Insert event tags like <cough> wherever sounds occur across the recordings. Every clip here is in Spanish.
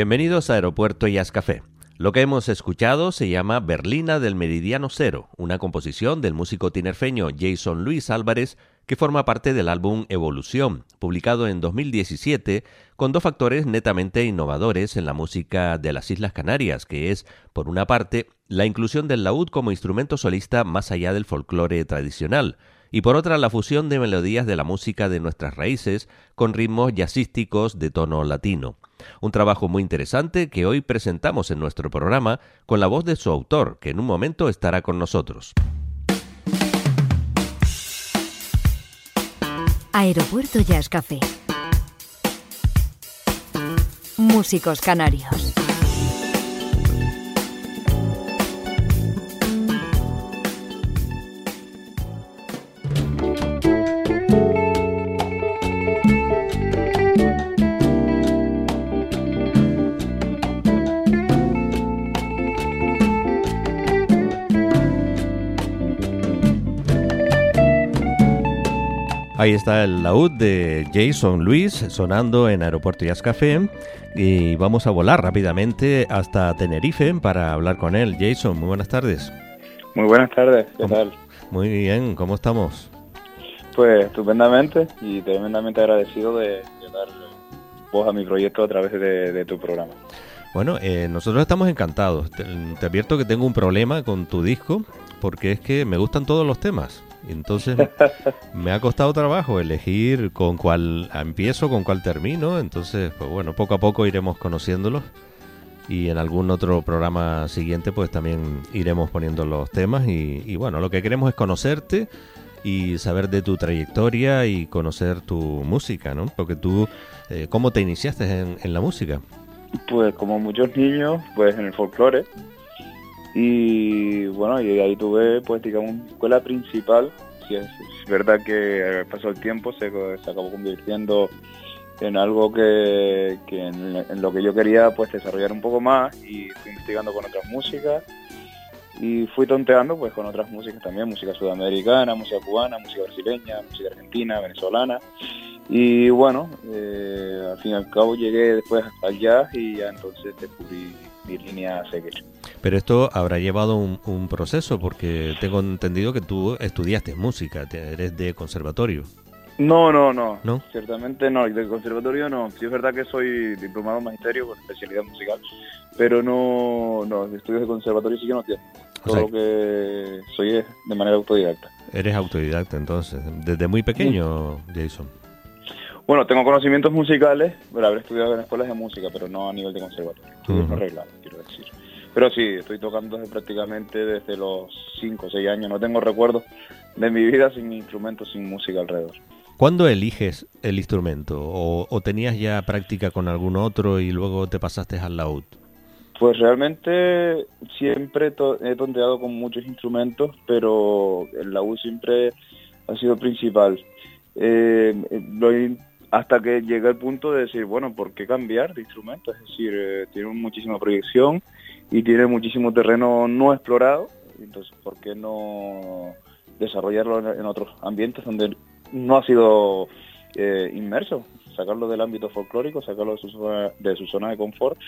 Bienvenidos a Aeropuerto Jazz Café. Lo que hemos escuchado se llama Berlina del Meridiano Cero, una composición del músico tinerfeño Jason Luis Álvarez que forma parte del álbum Evolución, publicado en 2017, con dos factores netamente innovadores en la música de las Islas Canarias, que es, por una parte, la inclusión del laúd como instrumento solista más allá del folclore tradicional, y por otra la fusión de melodías de la música de nuestras raíces con ritmos jazzísticos de tono latino. Un trabajo muy interesante que hoy presentamos en nuestro programa con la voz de su autor, que en un momento estará con nosotros. Aeropuerto Jazz Café. Músicos canarios. Ahí está el laúd de Jason Luis sonando en Aeropuerto Jazz Café y vamos a volar rápidamente hasta Tenerife para hablar con él. Jason, muy buenas tardes. Muy buenas tardes, ¿qué tal? Muy bien, ¿cómo estamos? Pues estupendamente y tremendamente agradecido de, de dar voz a mi proyecto a través de, de tu programa. Bueno, eh, nosotros estamos encantados. Te, te advierto que tengo un problema con tu disco porque es que me gustan todos los temas. Entonces me ha costado trabajo elegir con cuál empiezo, con cuál termino. Entonces, pues bueno, poco a poco iremos conociéndolos. Y en algún otro programa siguiente, pues también iremos poniendo los temas. Y, y bueno, lo que queremos es conocerte y saber de tu trayectoria y conocer tu música, ¿no? Porque tú, eh, ¿cómo te iniciaste en, en la música? Pues como muchos niños, pues en el folclore. Y bueno, y ahí tuve, pues digamos, una escuela principal. Si es, verdad que pasó el tiempo, se, acabó convirtiendo en algo que, en, lo que yo quería pues desarrollar un poco más y fui investigando con otras músicas y fui tonteando pues con otras músicas también, música sudamericana, música cubana, música brasileña, música argentina, venezolana y bueno, eh, al fin y al cabo llegué después al jazz y ya entonces descubrí mi línea a seguir. Pero esto habrá llevado un, un, proceso porque tengo entendido que tú estudiaste música, eres de conservatorio. No, no, no, no, ciertamente no, de conservatorio no. Sí es verdad que soy diplomado en magisterio con especialidad musical, pero no, no, estudios de conservatorio sí que no tiene. Todo sea, lo que soy es de manera autodidacta. Eres autodidacta entonces, desde muy pequeño, sí. Jason. Bueno, tengo conocimientos musicales, pero habré estudiado en escuelas de música, pero no a nivel de conservatorio. Estudios uh -huh. arreglados, quiero decir. Pero sí, estoy tocando desde prácticamente desde los 5 o 6 años. No tengo recuerdos de mi vida sin instrumentos, sin música alrededor. ¿Cuándo eliges el instrumento? ¿O, ¿O, tenías ya práctica con algún otro y luego te pasaste al laúd? Pues realmente siempre to he tonteado con muchos instrumentos, pero el laúd siempre ha sido principal. Eh, lo hasta que llegué al punto de decir, bueno, ¿por qué cambiar de instrumento? Es decir, eh, tiene muchísima proyección y tiene muchísimo terreno no explorado, entonces, ¿por qué no desarrollarlo en, otros ambientes donde no ha sido eh, inmerso? Sacarlo del ámbito folclórico, sacarlo de su, zona, de su zona de confort,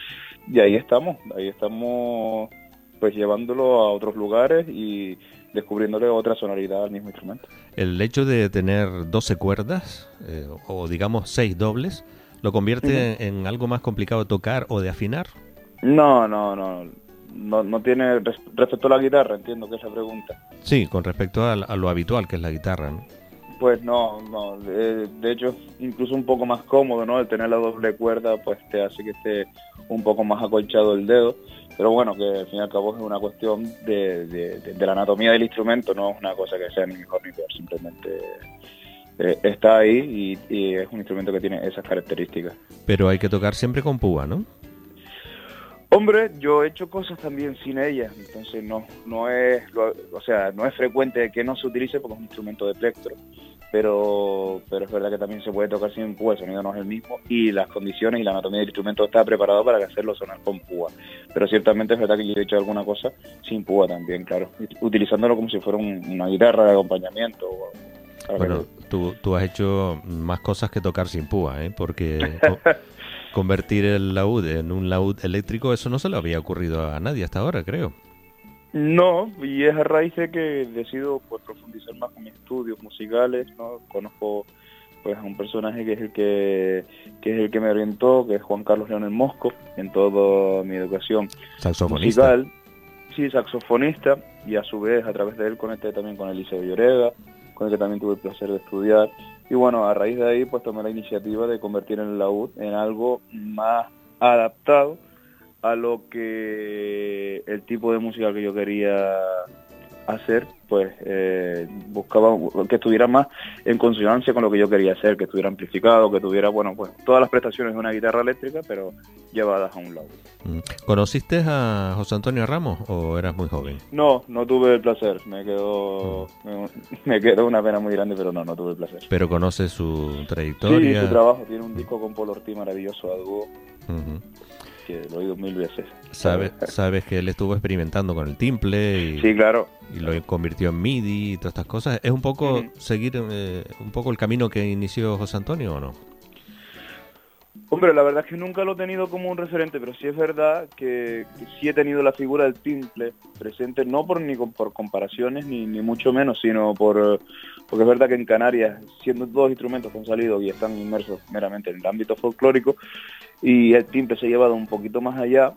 y ahí estamos, ahí estamos pues llevándolo a otros lugares y descubriéndole otra sonoridad al mismo instrumento. El hecho de tener 12 cuerdas, eh, o digamos 6 dobles, ¿lo convierte uh -huh. en, algo más complicado de tocar o de afinar? No, no, no. No, no tiene respecto a la guitarra, entiendo que es la pregunta. Sí, con respecto a, a lo habitual que es la guitarra, ¿no? Pues no, no. De, de, hecho, incluso un poco más cómodo, ¿no? El tener la doble cuerda, pues te hace que esté un poco más acolchado el dedo pero bueno, que al fin y al cabo es una cuestión de, la anatomía del instrumento, no es una cosa que sea ni mejor ni peor, simplemente eh, está ahí y, y, es un instrumento que tiene esas características. Pero hay que tocar siempre con púa, ¿no? Hombre, yo he hecho cosas también sin ella, entonces no, no es, lo, o sea, no es frecuente que no se utilice porque es un instrumento de plectro, pero, pero es verdad que también se puede tocar sin púa, el sonido no es el mismo y las condiciones y la anatomía del instrumento está preparado para hacerlo sonar con púa. Pero ciertamente es verdad que yo he hecho alguna cosa sin púa también, claro, utilizándolo como si fuera un, una guitarra de acompañamiento. Bueno, tú, tú has hecho más cosas que tocar sin púa, ¿eh? porque <laughs> convertir el laúd en un laúd eléctrico, eso no se le había ocurrido a nadie hasta ahora, creo. No, y es a raíz de que decido pues, profundizar más con mis estudios musicales, ¿no? Conozco pues a un personaje que es el que, que es el que me orientó, que es Juan Carlos León el Mosco, en toda mi educación saxofonista. musical. Sí, saxofonista, y a su vez a través de él conecté también con Eliseo Lloreda, con el que también tuve el placer de estudiar. Y bueno, a raíz de ahí pues tomé la iniciativa de convertir el laúd en algo más adaptado a lo que el tipo de música que yo quería hacer, pues eh, buscaba que estuviera más en consonancia con lo que yo quería hacer, que estuviera amplificado, que tuviera, bueno, pues todas las prestaciones de una guitarra eléctrica, pero llevadas a un lado. Mm. ¿Conociste a José Antonio Ramos o eras muy joven? No, no tuve el placer, me quedó, me, <laughs> me quedó una pena muy grande, pero no, no tuve el placer. ¿Pero conoces su trayectoria? Sí, su trabajo, tiene un disco con Paul Ortiz maravilloso a dúo. Uh -huh. Que lo he oído mil veces. Sabes, <laughs> sabes que él estuvo experimentando con el timple y, sí, claro. y lo convirtió en MIDI y todas estas cosas. ¿Es un poco seguir eh, un poco el camino que inició José Antonio o no? Hombre, la verdad es que nunca lo he tenido como un referente, pero sí es verdad que, sí he tenido la figura del timple presente, no por ni por comparaciones ni, ni mucho menos, sino por porque es verdad que en Canarias, siendo dos instrumentos que han salido y están inmersos meramente en el ámbito folclórico, y el timbre se ha llevado un poquito más allá,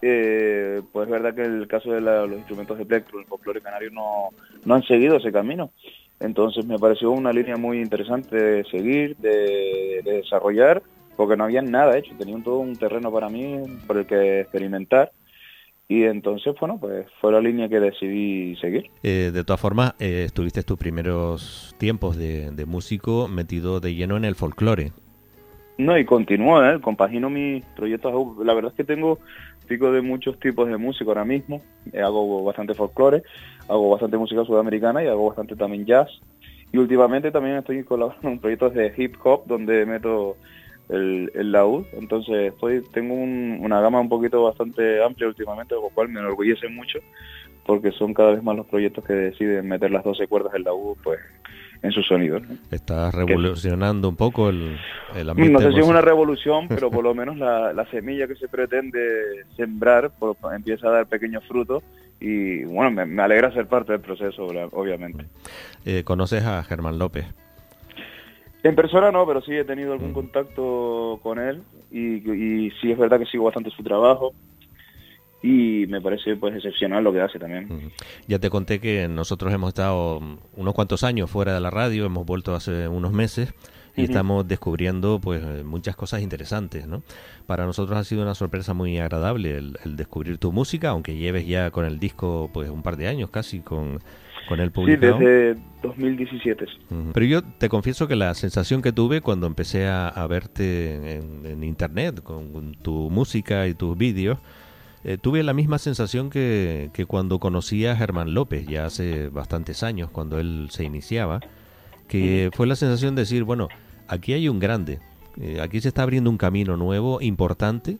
eh, pues es verdad que en el caso de los instrumentos de plectro, el folclore canario no, no han seguido ese camino. Entonces me pareció una línea muy interesante de seguir, de desarrollar, porque no había nada hecho, tenían todo un terreno para mí por el que experimentar y entonces, bueno, pues fue la línea que decidí seguir. Eh, de todas formas, eh, estuviste tus primeros tiempos de, músico metido de lleno en el folclore. No, y continúo, ¿eh? compagino mis proyectos. La verdad es que tengo pico de muchos tipos de música ahora mismo. Eh, hago bastante folclore, hago bastante música sudamericana y hago bastante también jazz. Y últimamente también estoy colaborando en proyectos de hip hop donde meto el, el laúd. Entonces estoy, tengo una gama un poquito bastante amplia últimamente, lo cual me enorgullece mucho porque son cada vez más los proyectos que deciden meter las 12 cuerdas del laúd pues, en su sonido. Estás revolucionando un poco el, el ambiente. No sé si es una revolución, pero por lo menos la, la semilla que se pretende sembrar pues, empieza a dar pequeños frutos y bueno, me, me, alegra ser parte del proceso, obviamente. Eh, ¿Conoces a Germán López? En persona no, pero sí he tenido algún mm. contacto con él y, sí es verdad que sigo bastante su trabajo y me parece pues excepcional lo que hace también. Ya te conté que nosotros hemos estado unos cuantos años fuera de la radio, hemos vuelto hace unos meses y estamos descubriendo pues muchas cosas interesantes, ¿no? Para nosotros ha sido una sorpresa muy agradable el, el descubrir tu música, aunque lleves ya con el disco pues un par de años casi con con el Sí, desde 2017. Pero yo te confieso que la sensación que tuve cuando empecé a, verte en, internet con tu música y tus vídeos, eh, tuve la misma sensación que, que, cuando conocí a Germán López, ya hace bastantes años, cuando él se iniciaba, que fue la sensación de decir, bueno, aquí hay un grande, eh, aquí se está abriendo un camino nuevo, importante,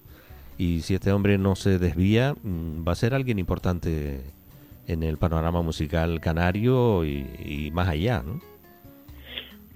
y si este hombre no se desvía, mm, va a ser alguien importante en el panorama musical canario y, más allá, ¿no?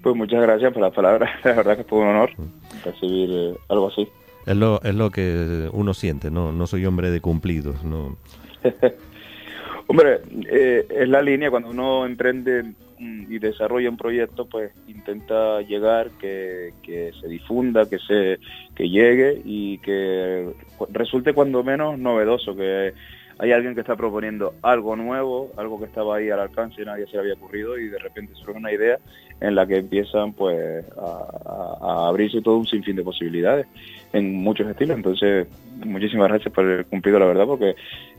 Pues muchas gracias por las palabras, <laughs> la verdad que fue un honor mm. recibir eh, algo así. Es lo, es lo que uno siente, no, no soy hombre de cumplidos, no. <laughs> hombre, eh, es la línea cuando uno emprende y desarrolla un proyecto, pues intenta llegar, que, que se difunda, que se que llegue y que resulte cuando menos novedoso, que hay alguien que está proponiendo algo nuevo, algo que estaba ahí al alcance y nadie se le había ocurrido y de repente surge una idea en la que empiezan pues a, abrirse todo un sinfín de posibilidades en muchos estilos. Entonces, muchísimas gracias por el cumplido, la verdad, porque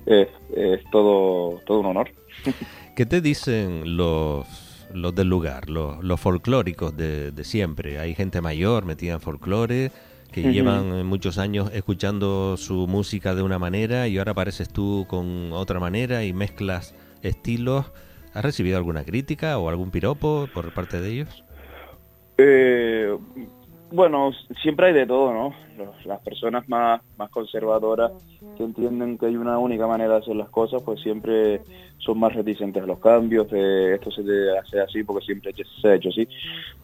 es, todo, todo un honor. <laughs> ¿Qué te dicen los, los del lugar, los, folclóricos de, de siempre? Hay gente mayor metida en folclore que llevan muchos años escuchando su música de una manera y ahora apareces tú con otra manera y mezclas estilos. ¿Has recibido alguna crítica o algún piropo por parte de ellos? Eh, bueno, siempre hay de todo, ¿no? las personas más, más conservadoras que entienden que hay una única manera de hacer las cosas, pues siempre son más reticentes a los cambios, de esto se hace así porque siempre se ha hecho así.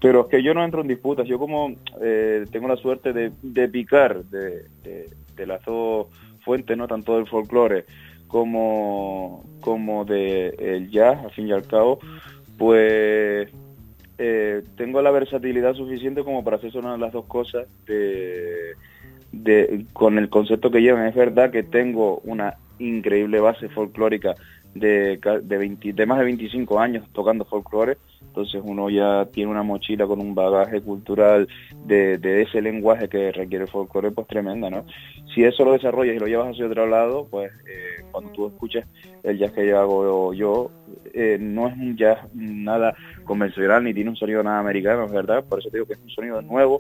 Pero es que yo no entro en disputas, yo como eh, tengo la suerte de, de picar de, de, las dos fuentes, ¿no? Tanto del folclore como, como del el jazz, al fin y al cabo, pues eh, tengo la versatilidad suficiente como para hacer de las dos cosas de, de, con el concepto que llevan. Es verdad que tengo una increíble base folclórica de, de, de más de 25 años tocando folclore, entonces uno ya tiene una mochila con un bagaje cultural de, de ese lenguaje que requiere el folclore, pues tremenda, ¿no? Si eso lo desarrollas y lo llevas hacia otro lado, pues eh, cuando tú escuches el jazz que yo hago yo, eh, no es un jazz nada convencional ni tiene un sonido nada americano, ¿verdad? Por eso te digo que es un sonido nuevo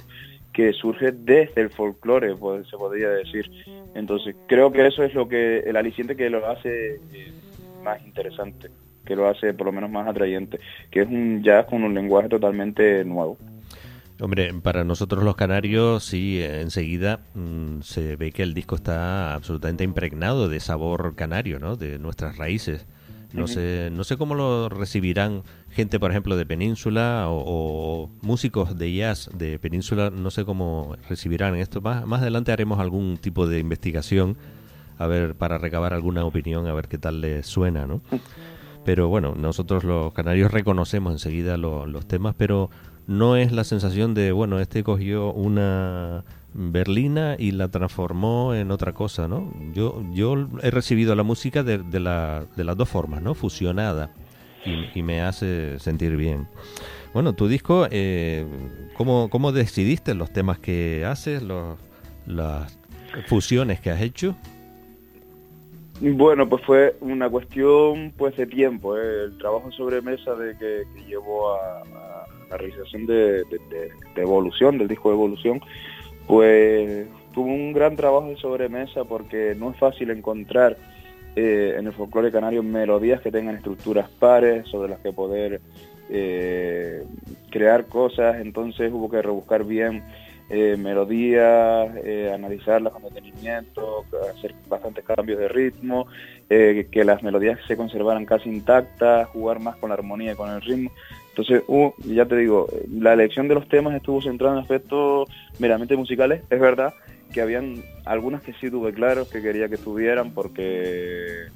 que surge desde el folclore, pues, se podría decir. Entonces, creo que eso es lo que el aliciente que lo hace eh, más interesante, que lo hace por lo menos más atrayente, que es un jazz con un lenguaje totalmente nuevo. Hombre, para nosotros los canarios sí, enseguida mm, se ve que el disco está absolutamente impregnado de sabor canario, ¿no? De nuestras raíces. No sé, no sé cómo lo recibirán gente, por ejemplo, de Península o, músicos de jazz de Península. No sé cómo recibirán esto. Más, más adelante haremos algún tipo de investigación a ver para recabar alguna opinión, a ver qué tal les suena, ¿no? <laughs> Pero bueno, nosotros los canarios reconocemos enseguida los temas, pero no es la sensación de, bueno, este cogió una berlina y la transformó en otra cosa, ¿no? Yo, yo he recibido la música de, de, la, de las dos formas, ¿no? Fusionada y, me hace sentir bien. Bueno, tu disco, eh, ¿cómo, ¿cómo decidiste los temas que haces, los, las fusiones que has hecho? Bueno, pues fue una cuestión pues de tiempo, ¿eh? el trabajo sobre mesa de que, llevó a, la realización de, evolución, del disco de evolución, pues tuvo un gran trabajo de sobremesa porque no es fácil encontrar eh, en el folclore canario melodías que tengan estructuras pares sobre las que poder eh, crear cosas, entonces hubo que rebuscar bien eh, melodías, eh, analizarlas con hacer bastantes cambios de ritmo, eh, que las melodías se conservaran casi intactas, jugar más con la armonía y con el ritmo. Entonces, uh, ya te digo, la elección de los temas estuvo centrada en aspectos meramente musicales. Es verdad que habían algunas que sí tuve claros que quería que estuvieran porque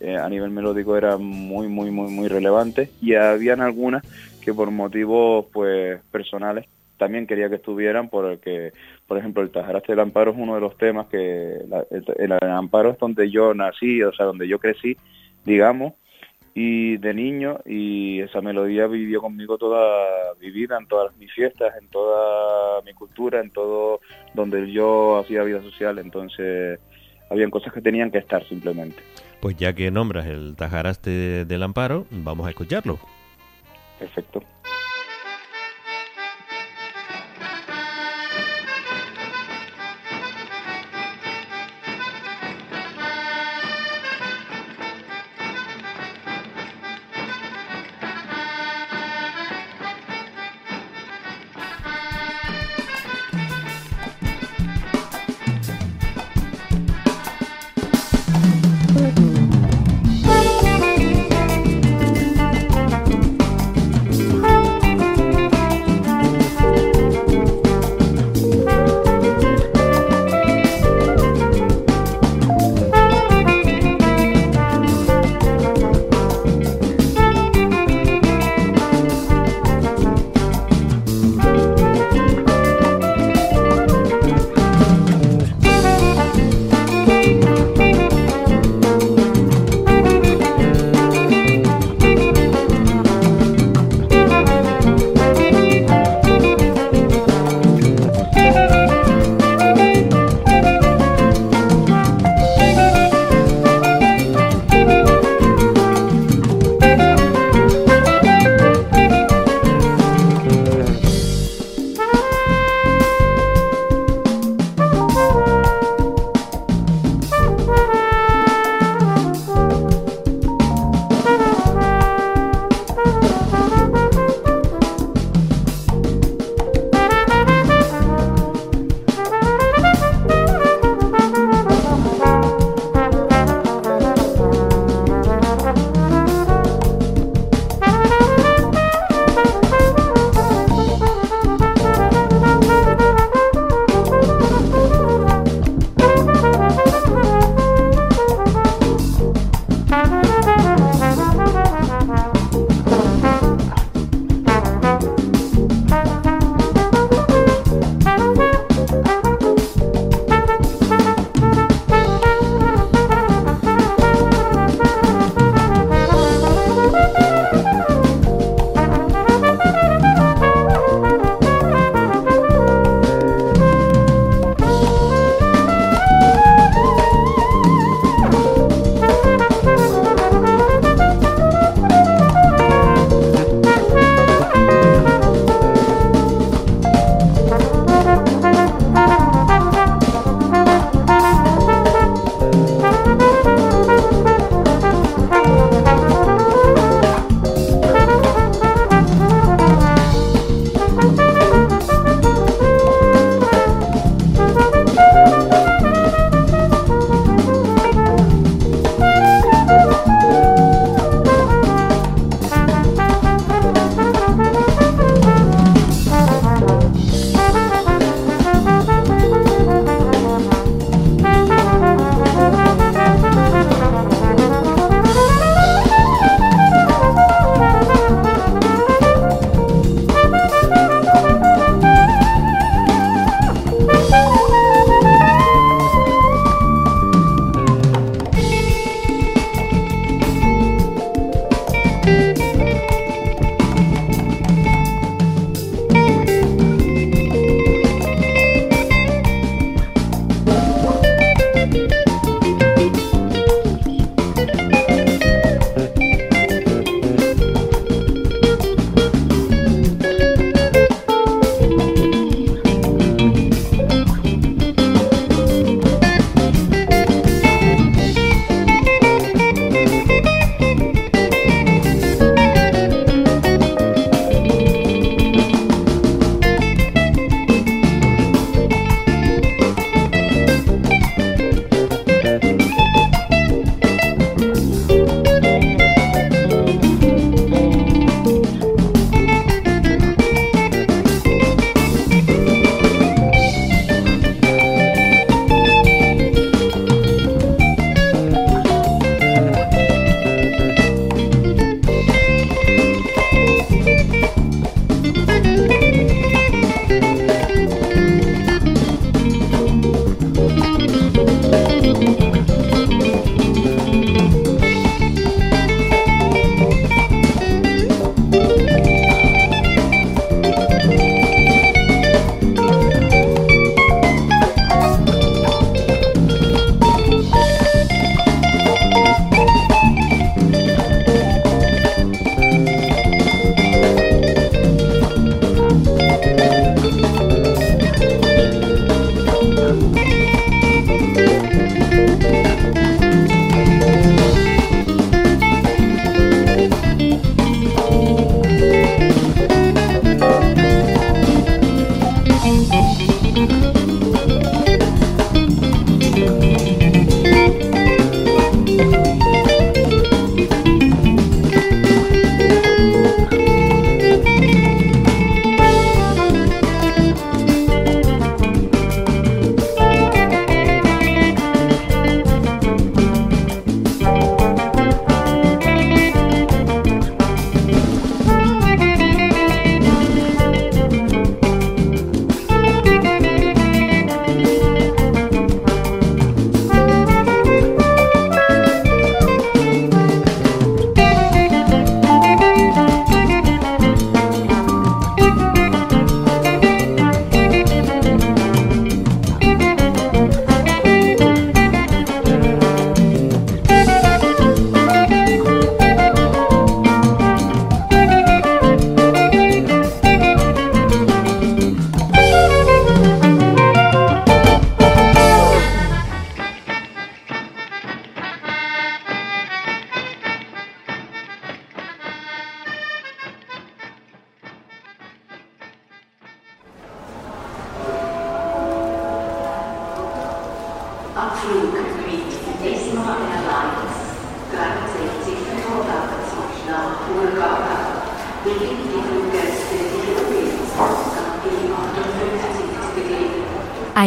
eh, a nivel melódico eran muy, muy, muy, muy relevantes y habían algunas que por motivos pues personales también quería que estuvieran porque, por ejemplo, el Tajaraste del Amparo es uno de los temas que el, Amparo es donde yo nací, o sea, donde yo crecí, digamos, y de niño y esa melodía vivió conmigo toda mi vida, en todas mis fiestas, en toda mi cultura, en todo donde yo hacía vida social, entonces habían cosas que tenían que estar simplemente. Pues ya que nombras el Tajaraste del Amparo, vamos a escucharlo. Perfecto.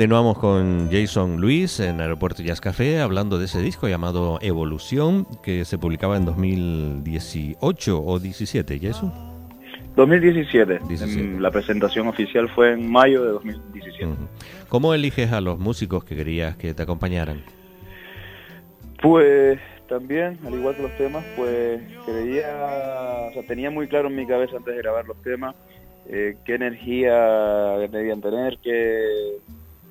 Continuamos con Jason Luis en Aeropuerto Jazz Café hablando de ese disco llamado Evolución que se publicaba en 2018 o 17, Jason. 2017. La presentación oficial fue en mayo de 2017. ¿Cómo eliges a los músicos que querías que te acompañaran? Pues también, al igual que los temas, pues creía, o sea, tenía muy claro en mi cabeza antes de grabar los temas eh, qué energía debían tener, qué,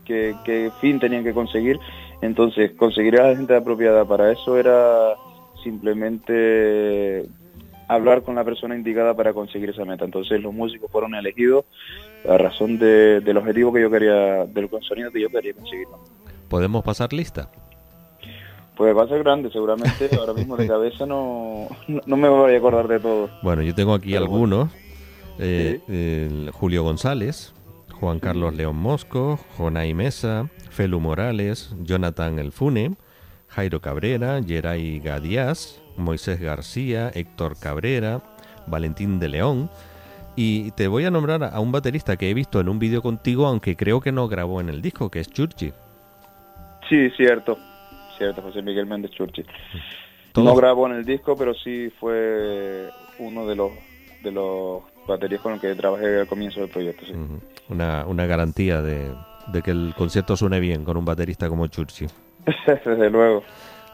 qué, fin tenían que conseguir. Entonces, conseguir a la gente apropiada para eso era simplemente hablar con la persona indicada para conseguir esa meta. Entonces los músicos fueron elegidos a razón del objetivo que yo quería, del sonido que yo quería conseguir. ¿Podemos pasar lista? Pues va a ser grande, seguramente. Ahora mismo de cabeza no, no me voy a acordar de todo. Bueno, yo tengo aquí algunos. Eh, Julio González, Juan Carlos León Mosco, Jonay Mesa, Felu Morales, Jonathan Elfune, Jairo Cabrera, Geray Gadías, Moisés García, Héctor Cabrera, Valentín de León. Y te voy a nombrar a un baterista que he visto en un vídeo contigo, aunque creo que no grabó en el disco, que es Churchi. Sí, cierto. Cierto, José Miguel Méndez Churchi. No grabó en el disco, pero sí fue uno de los de los baterías con el que trabajé al comienzo del proyecto. Sí. una, una garantía de, de, que el concierto suene bien con un baterista como Churchi. <laughs> Desde luego.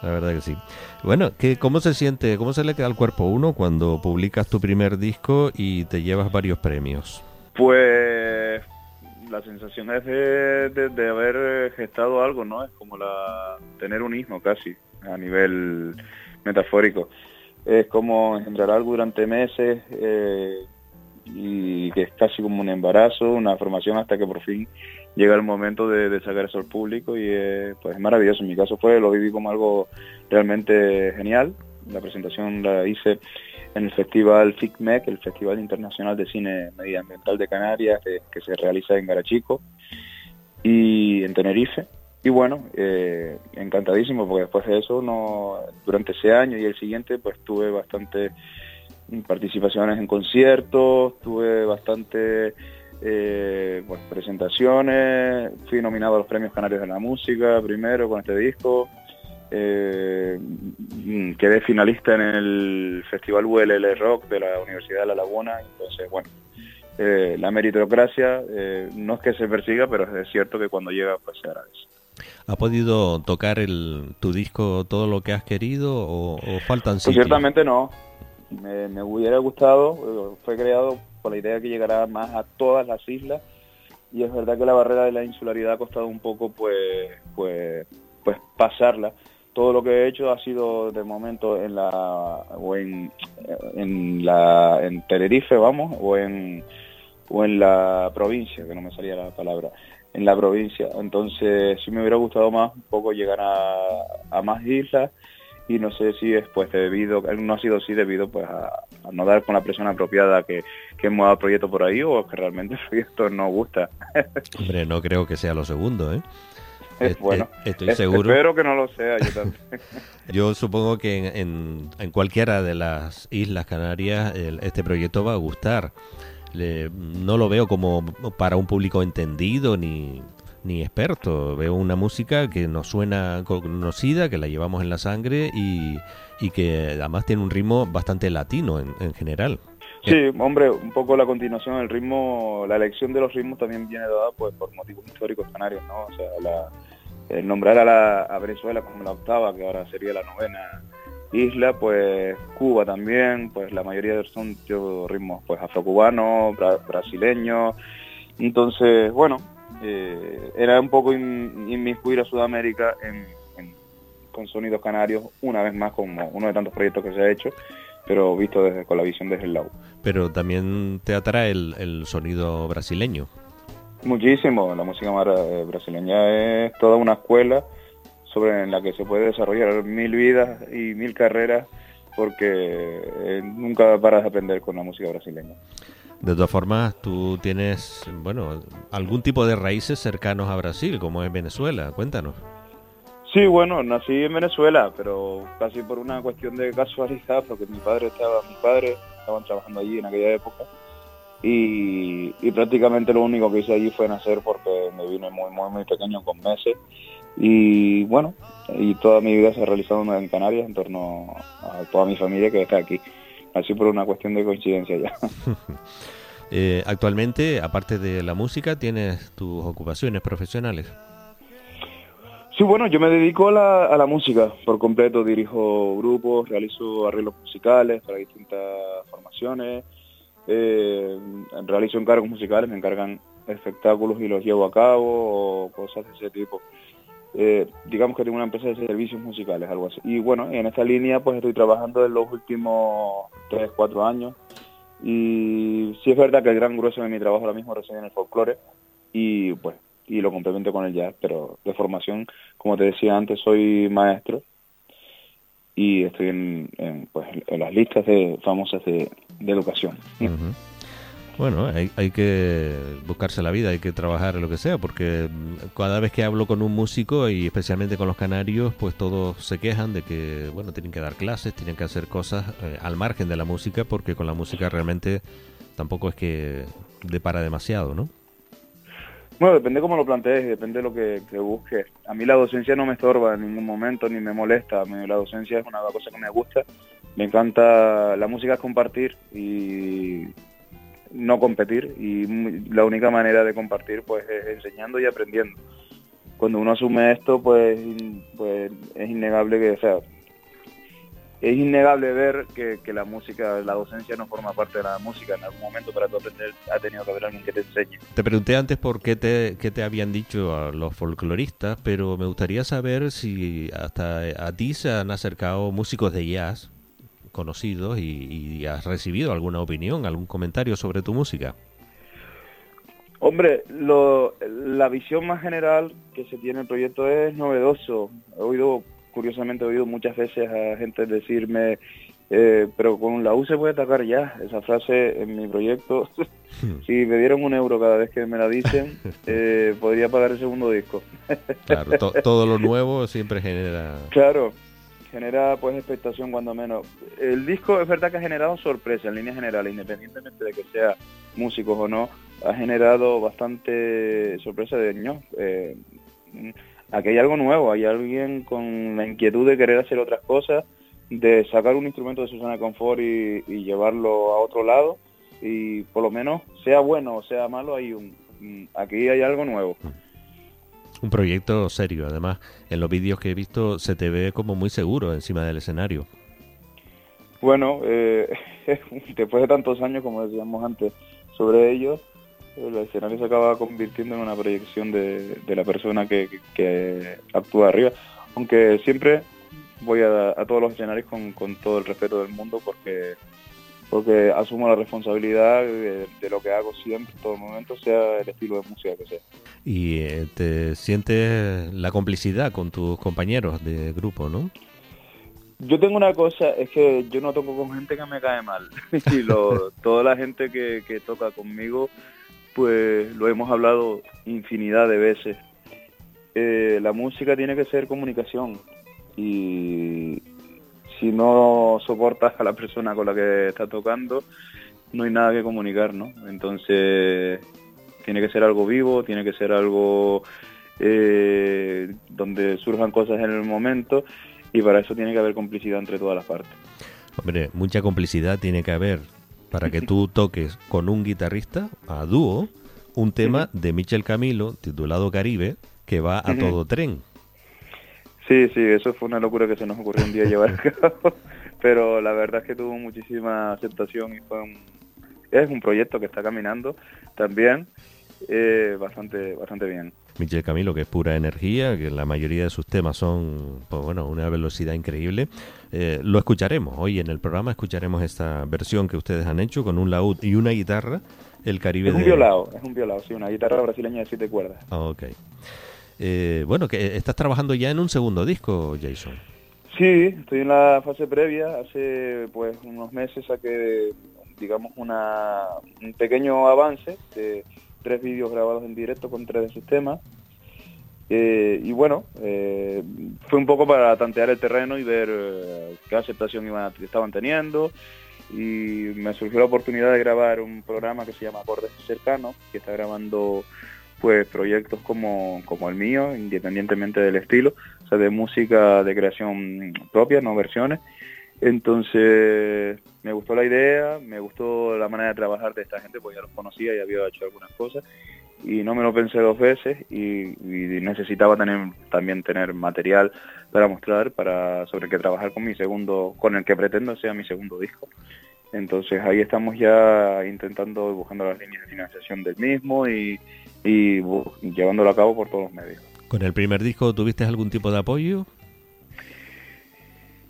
La verdad que sí. Bueno, ¿qué, ¿cómo se siente, cómo se le queda al cuerpo uno cuando publicas tu primer disco y te llevas varios premios? Pues la sensación es de, de, haber gestado algo, ¿no? Es como la tener un hijo casi, a nivel metafórico. Es como engendrar algo durante meses, eh, y que es casi como un embarazo, una formación hasta que por fin llega el momento de, sacar eso al público y pues es maravilloso. En mi caso fue, lo viví como algo realmente genial. La presentación la hice en el festival FICMEC, el Festival Internacional de Cine Medioambiental de Canarias, que, se realiza en Garachico y en Tenerife. Y bueno, eh, encantadísimo porque después de eso, no, durante ese año y el siguiente, pues tuve bastante participaciones en conciertos, tuve bastante eh, pues, presentaciones, fui nominado a los Premios Canarios de la Música primero con este disco, eh, quedé finalista en el Festival ULL Rock de la Universidad de La Laguna, entonces bueno, eh, la meritocracia no es que se persiga, pero es cierto que cuando llega pues se agradece. ¿Ha podido tocar el, tu disco todo lo que has querido o, faltan pues ciertamente no, me, hubiera gustado, fue creado por la idea de que llegara más a todas las islas y es verdad que la barrera de la insularidad ha costado un poco pues pues pues pasarla. Todo lo que he hecho ha sido de momento en la o en, en la en Tenerife vamos o en o en la provincia que no me salía la palabra en la provincia. Entonces sí me hubiera gustado más un poco llegar a, a más islas y no sé si es pues debido, no ha sido así debido pues a, no dar con la persona apropiada que, que hemos dado el proyecto por ahí o que realmente el proyecto no gusta. <laughs> Hombre, no creo que sea lo segundo, ¿eh? bueno, estoy seguro. Espero que no lo sea, yo también. <laughs> yo supongo que en, en, cualquiera de las islas canarias este proyecto va a gustar. no lo veo como para un público entendido ni, ni experto. Veo una música que nos suena conocida, que la llevamos en la sangre y, y que además tiene un ritmo bastante latino en, en general. Sí, hombre, un poco la continuación del ritmo, la elección de los ritmos también viene dada pues, por motivos históricos canarios, ¿no? O sea, la, el nombrar a, la, a Venezuela como la octava, que ahora sería la novena isla, pues Cuba también, pues la mayoría son ritmos pues afrocubanos, brasileños, entonces, bueno, eh, era un poco inmiscuir a Sudamérica en, con sonidos canarios, una vez más como uno de tantos proyectos que se ha hecho, pero visto desde con la visión desde el lado. Pero también te atrae el, sonido brasileño. Muchísimo, la música eh, brasileña es toda una escuela sobre en la que se puede desarrollar mil vidas y mil carreras porque eh, nunca paras de aprender con la música brasileña. De todas formas, tú tienes, bueno, algún tipo de raíces cercanos a Brasil, como es Venezuela. Cuéntanos. Sí, bueno, nací en Venezuela, pero casi por una cuestión de casualidad, porque mi padre estaba, mis padres estaban trabajando allí en aquella época y, prácticamente lo único que hice allí fue nacer porque me vine muy, muy, muy pequeño, con meses. Y bueno, y toda mi vida se ha realizado en Canarias en torno a toda mi familia que está aquí. Así por una cuestión de coincidencia ya. <laughs> eh, actualmente, aparte de la música, ¿tienes tus ocupaciones profesionales? Sí, bueno, yo me dedico a la, a la música por completo. Dirijo grupos, realizo arreglos musicales para distintas formaciones, eh, realizo encargos musicales, me encargan espectáculos y los llevo a cabo o cosas de ese tipo. Eh, digamos que tengo una empresa de servicios musicales, algo así. Y bueno, en esta línea pues estoy trabajando en los últimos 3, 4 años y sí es verdad que el gran grueso de mi trabajo ahora mismo reside en el folclore y pues y lo complemento con el jazz, pero de formación, como te decía antes, soy maestro y estoy en, pues, en las listas de famosas de, educación. Bueno, hay, hay, que buscarse la vida, hay que trabajar lo que sea, porque cada vez que hablo con un músico y especialmente con los canarios, pues todos se quejan de que, bueno, tienen que dar clases, tienen que hacer cosas eh, al margen de la música, porque con la música realmente tampoco es que depara demasiado, ¿no? Bueno, depende cómo lo plantees, depende de lo que, que, busques. A mí la docencia no me estorba en ningún momento ni me molesta. A mí la docencia es una cosa que me gusta. Me encanta la música es compartir y no competir. Y la única manera de compartir pues es enseñando y aprendiendo. Cuando uno asume esto, pues, pues es innegable que, o sea, es innegable ver que, que, la música, la docencia no forma parte de la música. En algún momento para aprender ha tenido que haber alguien que te enseñe. Te pregunté antes por qué te, qué te habían dicho a los folcloristas, pero me gustaría saber si hasta a ti se han acercado músicos de jazz conocidos y, y has recibido alguna opinión, algún comentario sobre tu música. Hombre, lo, la visión más general que se tiene el proyecto es novedoso. He oído curiosamente he oído muchas veces a gente decirme, eh, pero con la U se puede atacar ya. Esa frase en mi proyecto, <laughs> si me dieron un euro cada vez que me la dicen, <laughs> eh, podría pagar el segundo disco. claro, todo lo nuevo siempre genera... Claro, genera pues expectación cuando menos. El disco es verdad que ha generado sorpresa en líneas generales, independientemente de que sea músicos o no, ha generado bastante sorpresa de niños. Eh, aquí hay algo nuevo, hay alguien con la inquietud de querer hacer otras cosas, de sacar un instrumento de su zona de confort y, llevarlo a otro lado y por lo menos sea bueno o sea malo, hay un, aquí hay algo nuevo. Un proyecto serio, además, en los vídeos que he visto se te ve como muy seguro encima del escenario. Bueno, eh, <laughs> después de tantos años, como decíamos antes, sobre ellos, el escenario se acaba convirtiendo en una proyección de, la persona que, actúa arriba. Aunque siempre voy a, todos los escenarios con, todo el respeto del mundo porque porque asumo la responsabilidad de, lo que hago siempre, en todo momento, sea el estilo de música que sea. Y eh, te sientes la complicidad con tus compañeros de grupo, ¿no? Yo tengo una cosa, es que yo no toco con gente que me cae mal. <laughs> y lo, <laughs> toda la gente que, que toca conmigo pues lo hemos hablado infinidad de veces. Eh, la música tiene que ser comunicación y si no soportas a la persona con la que está tocando, no hay nada que comunicar, ¿no? Entonces tiene que ser algo vivo, tiene que ser algo eh, donde surjan cosas en el momento y para eso tiene que haber complicidad entre todas las partes. Hombre, mucha complicidad tiene que haber para que tú <laughs> toques con un guitarrista a dúo un tema de Michel Camilo titulado Caribe que va a todo tren. Sí, sí, eso fue una locura que se nos ocurrió un día llevar a cabo, <laughs> pero la verdad es que tuvo muchísima aceptación y fue un, es un proyecto que está caminando también eh, bastante, bastante bien. Michel Camilo, que es pura energía, que la mayoría de sus temas son, pues bueno, una velocidad increíble. Eh, lo escucharemos hoy en el programa, escucharemos esta versión que ustedes han hecho con un laúd y una guitarra, el Caribe. Es un violado, es un violado, sí, una guitarra brasileña de siete cuerdas. Ah, ok. Eh, bueno, que estás trabajando ya en un segundo disco, Jason. Sí, estoy en la fase previa. Hace pues unos meses saqué, digamos, una, un pequeño avance de tres vídeos grabados en directo con tres de sistemas. Eh, y bueno, eh, fue un poco para tantear el terreno y ver eh, qué aceptación iban, estaban teniendo. Y me surgió la oportunidad de grabar un programa que se llama Acordes Cercanos, que está grabando pues proyectos como, como el mío, independientemente del estilo, o sea, de música de creación propia, no versiones. Entonces me gustó la idea, me gustó la manera de trabajar de esta gente, pues ya los conocía y había hecho algunas cosas y no me lo pensé dos veces y, y, necesitaba tener también tener material para mostrar para sobre qué trabajar con mi segundo con el que pretendo sea mi segundo disco entonces ahí estamos ya intentando buscando las líneas de financiación del mismo y, y llevándolo a cabo por todos los medios. Con el primer disco tuviste algún tipo de apoyo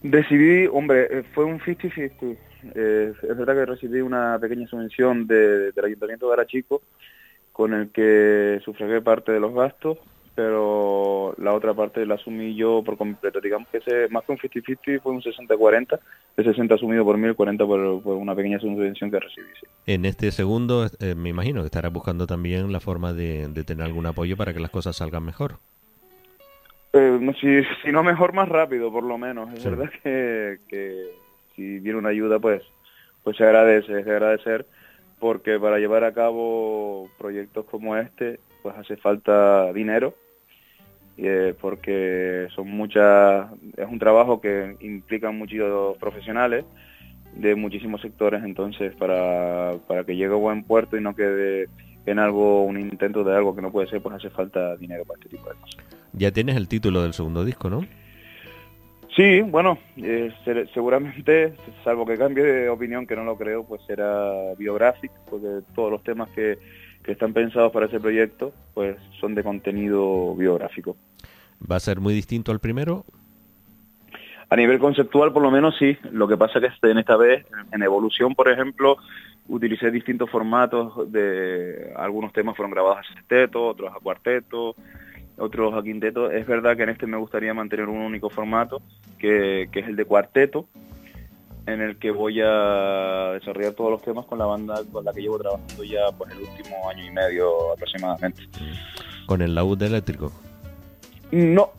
Decidí, hombre, eh, fue un 50-50. Eh, es verdad que recibí una pequeña subvención de, del Ayuntamiento de Arachico con el que sufragué parte de los gastos, pero la otra parte la asumí yo por completo. Digamos que ese, más que un 50-50 fue un 60-40, el 60 asumido por mí, el 40 por, por una pequeña subvención que recibí. Sí. En este segundo, eh, me imagino que estarás buscando también la forma de, de, tener algún apoyo para que las cosas salgan mejor. Eh, si, si, no mejor, más rápido, por lo menos. Es sí. verdad que, que si viene una ayuda, pues, pues se agradece, es de agradecer porque para llevar a cabo proyectos como este pues hace falta dinero eh, porque son muchas es un trabajo que implica muchos profesionales de muchísimos sectores entonces para, para que llegue a buen puerto y no quede en algo un intento de algo que no puede ser pues hace falta dinero para este tipo de cosas. Ya tienes el título del segundo disco no Sí, bueno, eh, seguramente, salvo que cambie de opinión, que no lo creo, pues será biográfico, porque todos los temas que, que, están pensados para ese proyecto, pues son de contenido biográfico. ¿Va a ser muy distinto al primero? A nivel conceptual, por lo menos sí. Lo que pasa que en esta vez, en evolución, por ejemplo, utilicé distintos formatos de algunos temas fueron grabados a sexteto, otros a cuarteto, otros a quinteto. Es verdad que en este me gustaría mantener un único formato, que, que, es el de cuarteto, en el que voy a desarrollar todos los temas con la banda con la que llevo trabajando ya pues el último año y medio aproximadamente. ¿Con el laúd eléctrico? No.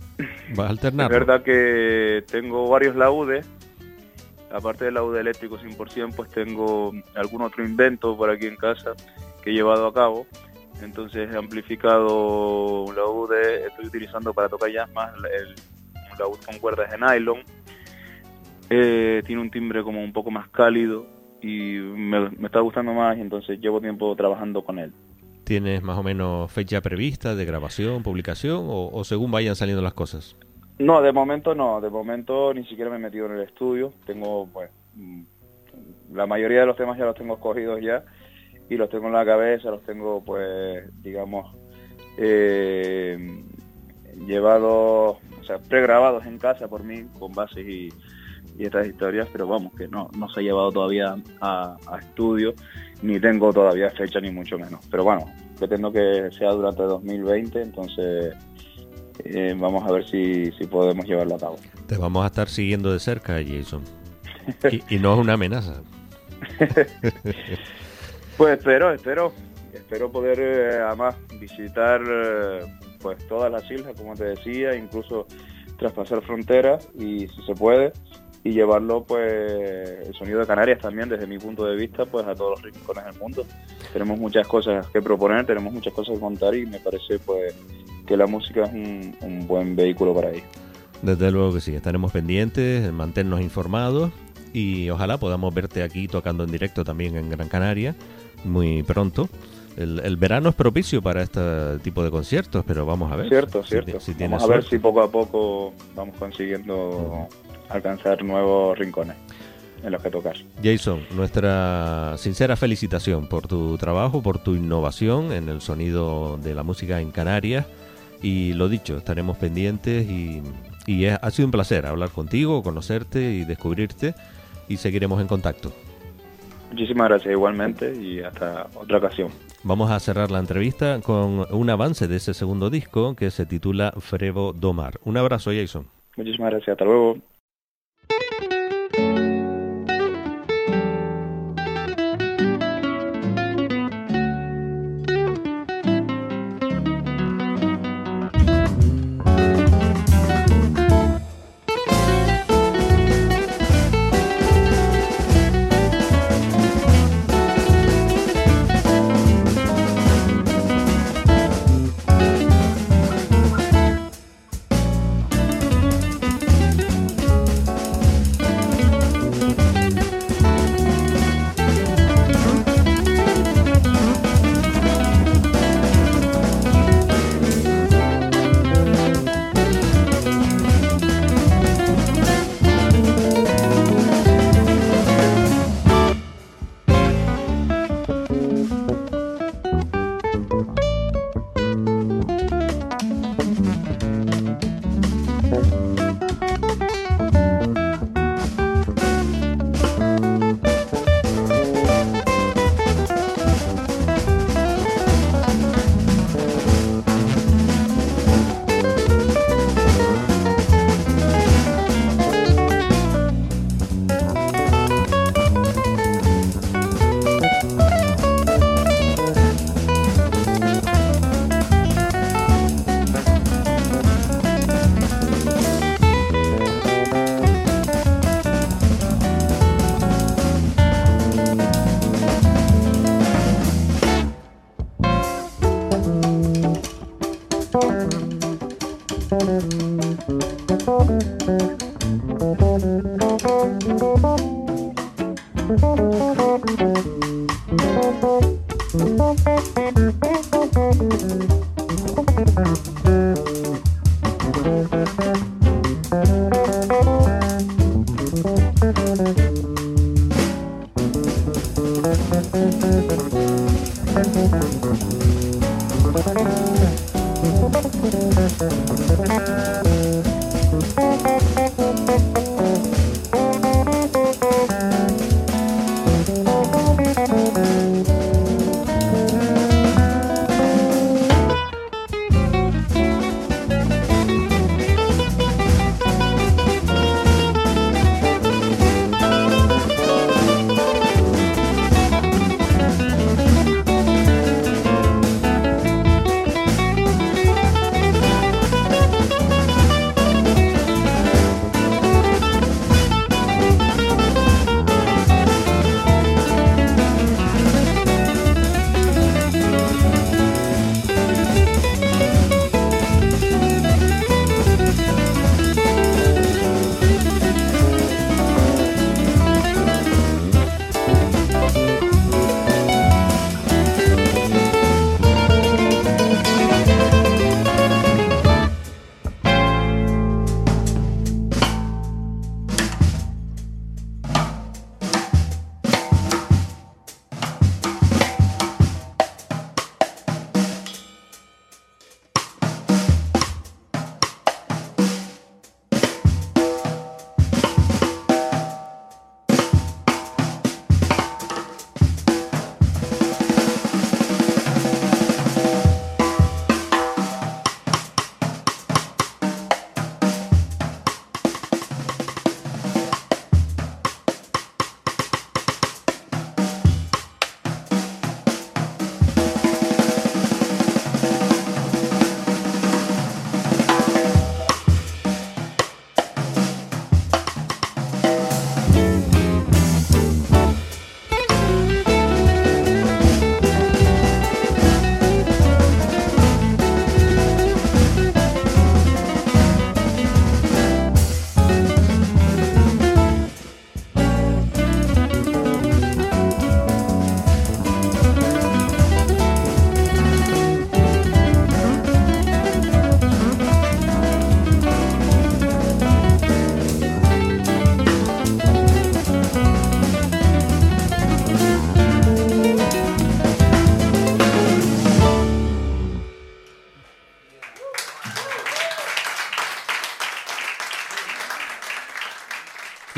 ¿Vas a alternar? Es verdad que tengo varios laúdes. Aparte del laúd eléctrico 100%, pues tengo algún otro invento por aquí en casa que he llevado a cabo entonces he amplificado un laúd, estoy utilizando para tocar jazz más el, un laúd con cuerdas de nylon, eh, tiene un timbre como un poco más cálido y me, me, está gustando más y entonces llevo tiempo trabajando con él. ¿Tienes más o menos fecha prevista de grabación, publicación o, o según vayan saliendo las cosas? No, de momento no, de momento ni siquiera me he metido en el estudio, tengo pues la mayoría de los temas ya los tengo escogidos ya y los tengo en la cabeza, los tengo pues, digamos, eh, llevados, o sea, pregrabados en casa por mí con bases y, y, estas historias, pero vamos, que no, no se ha llevado todavía a, a estudio, ni tengo todavía fecha ni mucho menos. Pero bueno, pretendo que sea durante 2020, entonces eh, vamos a ver si, si podemos llevarlo a cabo. Te vamos a estar siguiendo de cerca, Jason. <laughs> y, y no es una amenaza. <laughs> Pues espero, espero, espero poder eh, además visitar eh, pues todas las islas, como te decía, incluso traspasar fronteras y si se puede y llevarlo pues el sonido de Canarias también desde mi punto de vista pues a todos los rincones del mundo. Tenemos muchas cosas que proponer, tenemos muchas cosas que contar y me parece pues que la música es un, un buen vehículo para ello. Desde luego que sí, estaremos pendientes, mantenernos informados y ojalá podamos verte aquí tocando en directo también en Gran Canaria muy pronto. El, el, verano es propicio para este tipo de conciertos, pero vamos a ver. Cierto, cierto. Si, si vamos a ver si poco a poco vamos consiguiendo uh -huh. Alcanzar nuevos rincones en los que tocar. Jason, nuestra sincera felicitación por tu trabajo, por tu innovación en el sonido de la música en Canarias. Y lo dicho, estaremos pendientes y, y es, ha sido un placer hablar contigo, conocerte y descubrirte y seguiremos en contacto. Muchísimas gracias igualmente y hasta otra ocasión. Vamos a cerrar la entrevista con un avance de ese segundo disco que se titula Frevo Domar. Un abrazo, Jason. Muchísimas gracias, hasta luego.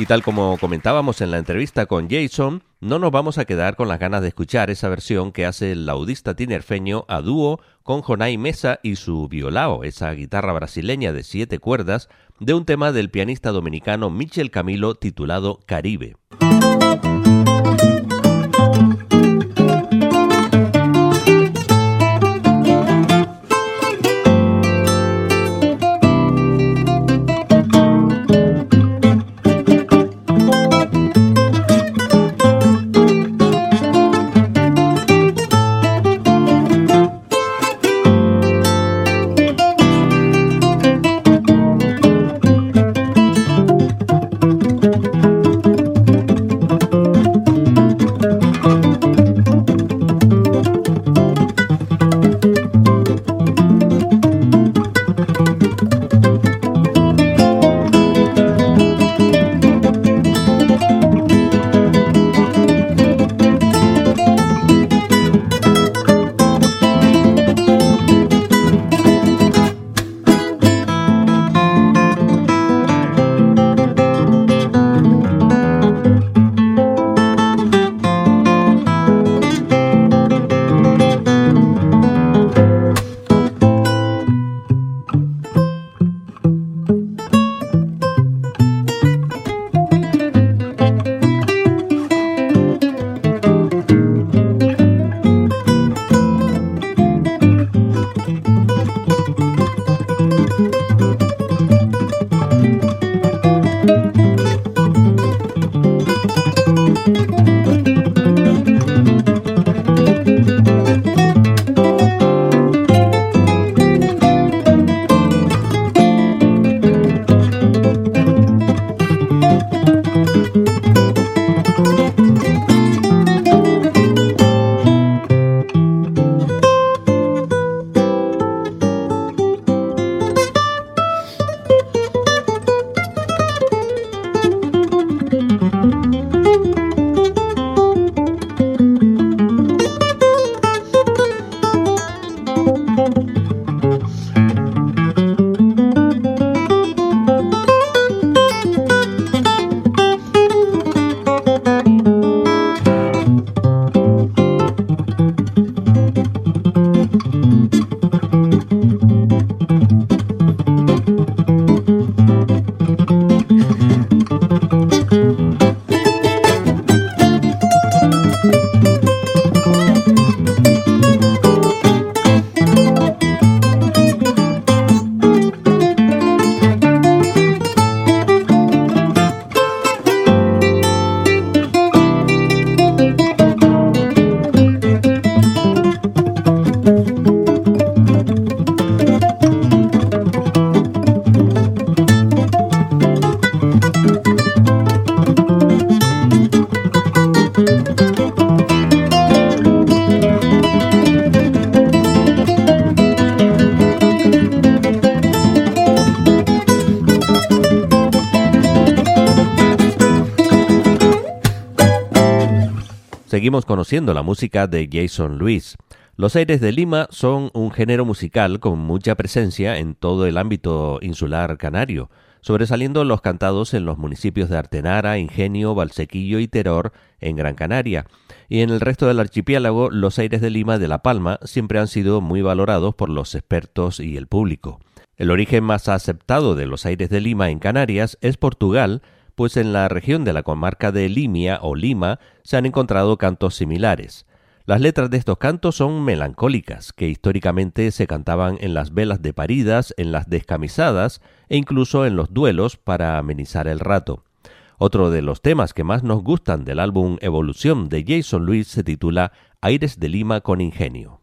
Tal como comentábamos en la entrevista con Jason, no nos vamos a quedar con las ganas de escuchar esa versión que hace el laudista tinerfeño a dúo con Jonay Mesa y su violao, esa guitarra brasileña de siete cuerdas, de un tema del pianista dominicano Michel Camilo titulado Caribe. Seguimos conociendo la música de Jason Luis. Los Aires de Lima son un género musical con mucha presencia en todo el ámbito insular canario, sobresaliendo los cantados en los municipios de Artenara, Ingenio, Valsequillo y Teror en Gran Canaria. Y en el resto del archipiélago, los Aires de Lima de La Palma siempre han sido muy valorados por los expertos y el público. El origen más aceptado de los Aires de Lima en Canarias es Portugal, pues en la región de la comarca de Limia o Lima se han encontrado cantos similares. Las letras de estos cantos son melancólicas, que históricamente se cantaban en las velas de paridas, en las descamisadas e incluso en los duelos para amenizar el rato. Otro de los temas que más nos gustan del álbum Evolución de Jason Luis se titula Aires de Lima con Ingenio.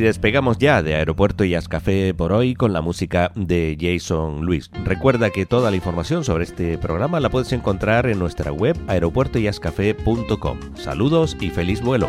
Despegamos ya de Aeropuerto y Café por hoy con la música de Jason Luis. Recuerda que toda la información sobre este programa la puedes encontrar en nuestra web aeropuertoyascafé.com. Saludos y feliz vuelo.